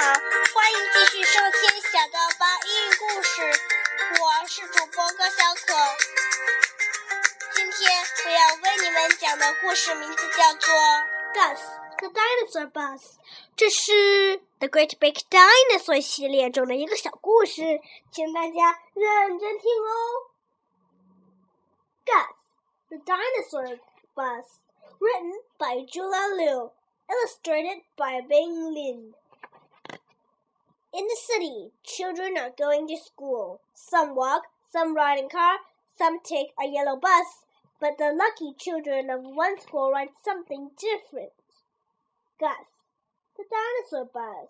好，欢迎继续收听小豆包英语故事。我是主播高小可。今天我要为你们讲的故事名字叫做《Gus the Dinosaur Bus》，这是《The Great Big Dinosaur》系列中的一个小故事，请大家认真听哦。Gus the Dinosaur Bus, written by Julia Liu, illustrated by Bing Lin. In the city, children are going to school. Some walk, some ride in car, some take a yellow bus. But the lucky children of one school ride something different. Gus, the dinosaur bus.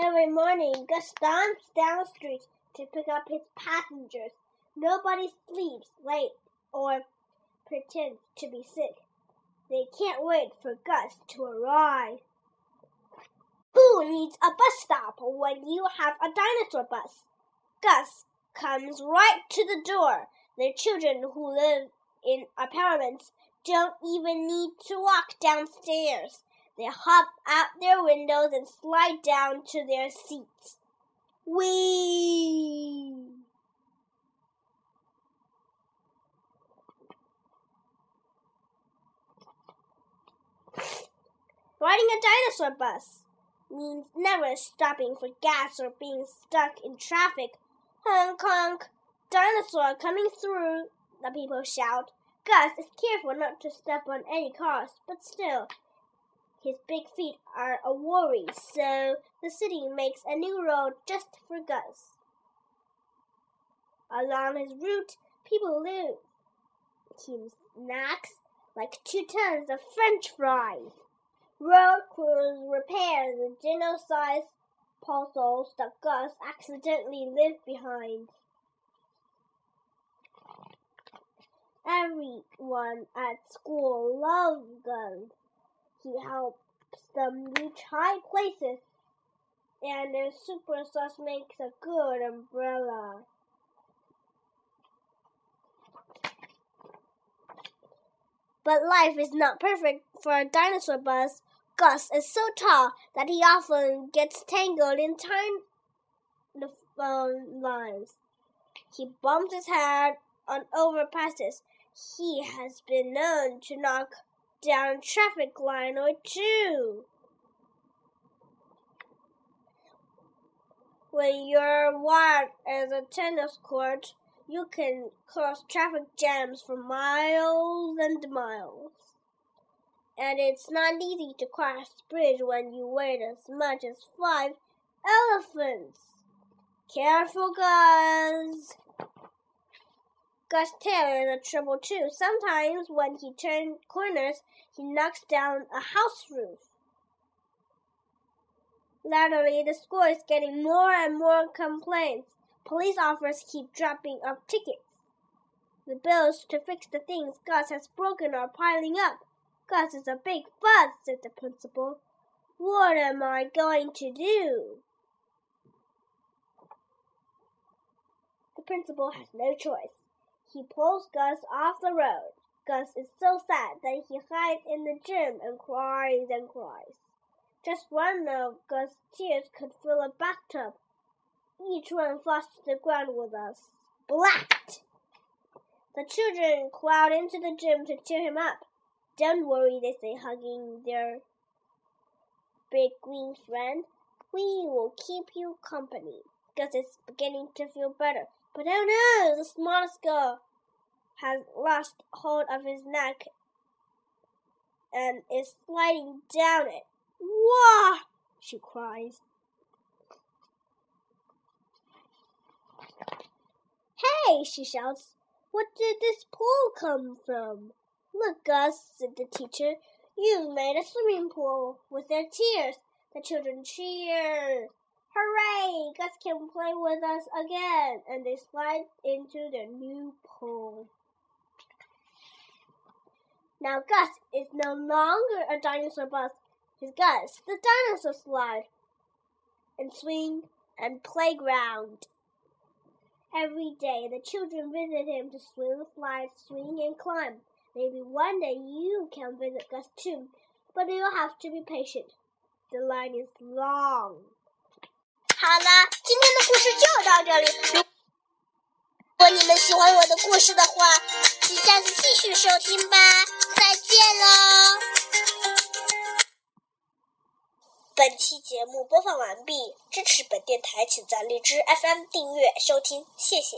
Every morning, Gus stomps down the street to pick up his passengers. Nobody sleeps late or pretends to be sick. They can't wait for Gus to arrive. Who needs a bus stop when you have a dinosaur bus? Gus comes right to the door. The children who live in apartments don't even need to walk downstairs. They hop out their windows and slide down to their seats. Whee! Riding a dinosaur bus means never stopping for gas or being stuck in traffic. Honk honk! Dinosaur coming through, the people shout. Gus is careful not to step on any cars, but still, his big feet are a worry, so the city makes a new road just for Gus. Along his route, people live. He snacks like two tons of French fries. Road crews repair the dino-sized puzzles that Gus accidentally left behind. Everyone at school loves Gus. He helps them reach high places, and their super sauce makes a good umbrella. But life is not perfect for a dinosaur bus. Gus is so tall that he often gets tangled in tiny phone lines. He bumps his head on overpasses. He has been known to knock down traffic line or two. When you're wide as a tennis court, you can cause traffic jams for miles and miles. And it's not easy to cross the bridge when you weigh as much as five elephants. Careful, Gus! Gus Taylor is a trouble too. Sometimes when he turns corners, he knocks down a house roof. Latterly, the school is getting more and more complaints. Police officers keep dropping off tickets. The bills to fix the things Gus has broken are piling up. Gus is a big fuss, said the principal. What am I going to do? The principal has no choice. He pulls Gus off the road. Gus is so sad that he hides in the gym and cries and cries. Just one of Gus' tears could fill a bathtub. Each one falls to the ground with a splat. The children crowd into the gym to cheer him up. Don't worry, they say, hugging their big green friend. We will keep you company. Gus is beginning to feel better. But oh no, the smallest girl has lost hold of his neck and is sliding down it. Wah! she cries. Hey, she shouts. What did this pool come from? Look, Gus, said the teacher. You've made a swimming pool with their tears. The children cheer. Hooray! Gus can play with us again. And they slide into their new pool. Now Gus is no longer a dinosaur bus. He's Gus, the dinosaur slide and swing and playground. Every day the children visit him to swim, slide, swing, and climb. Maybe one day you can visit us too. but you have to be patient. The line is long. 好了，今天的故事就到这里。如果你们喜欢我的故事的话，请下次继续收听吧。再见喽！本期节目播放完毕。支持本电台，请在荔枝 FM 订阅收听，谢谢。